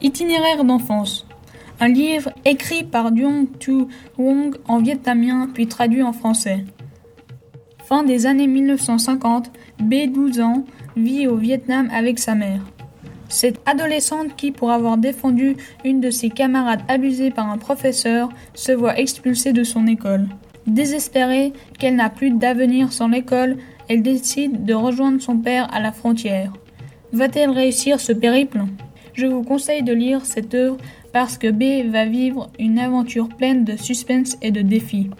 Itinéraire d'enfance. Un livre écrit par Duong Tu Wong en vietnamien puis traduit en français. Fin des années 1950, B, 12 ans, vit au Vietnam avec sa mère. Cette adolescente qui, pour avoir défendu une de ses camarades abusée par un professeur, se voit expulsée de son école. Désespérée qu'elle n'a plus d'avenir sans l'école, elle décide de rejoindre son père à la frontière. Va-t-elle réussir ce périple? Je vous conseille de lire cette œuvre parce que B va vivre une aventure pleine de suspense et de défis.